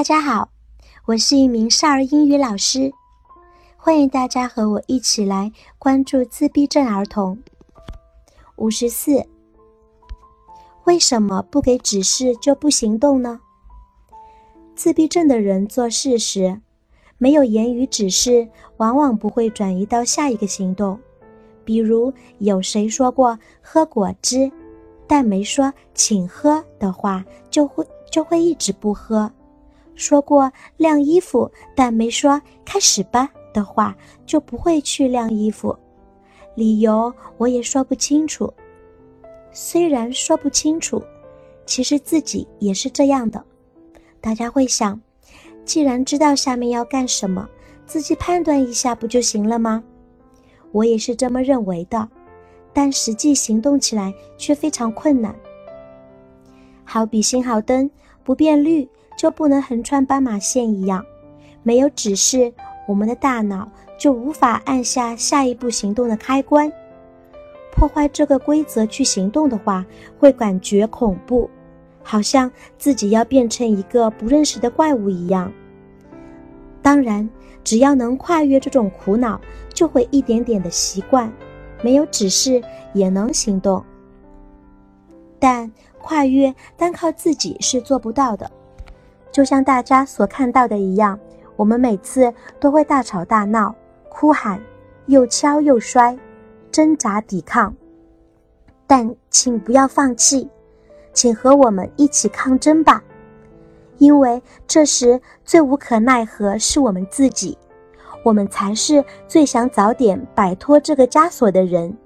大家好，我是一名少儿英语老师，欢迎大家和我一起来关注自闭症儿童。五十四，为什么不给指示就不行动呢？自闭症的人做事时，没有言语指示，往往不会转移到下一个行动。比如，有谁说过喝果汁，但没说请喝的话，就会就会一直不喝。说过晾衣服，但没说开始吧的话，就不会去晾衣服。理由我也说不清楚。虽然说不清楚，其实自己也是这样的。大家会想，既然知道下面要干什么，自己判断一下不就行了吗？我也是这么认为的，但实际行动起来却非常困难。好比信号灯不变绿。就不能横穿斑马线一样，没有指示，我们的大脑就无法按下下一步行动的开关。破坏这个规则去行动的话，会感觉恐怖，好像自己要变成一个不认识的怪物一样。当然，只要能跨越这种苦恼，就会一点点的习惯，没有指示也能行动。但跨越单靠自己是做不到的。就像大家所看到的一样，我们每次都会大吵大闹、哭喊、又敲又摔、挣扎抵抗。但请不要放弃，请和我们一起抗争吧，因为这时最无可奈何是我们自己，我们才是最想早点摆脱这个枷锁的人。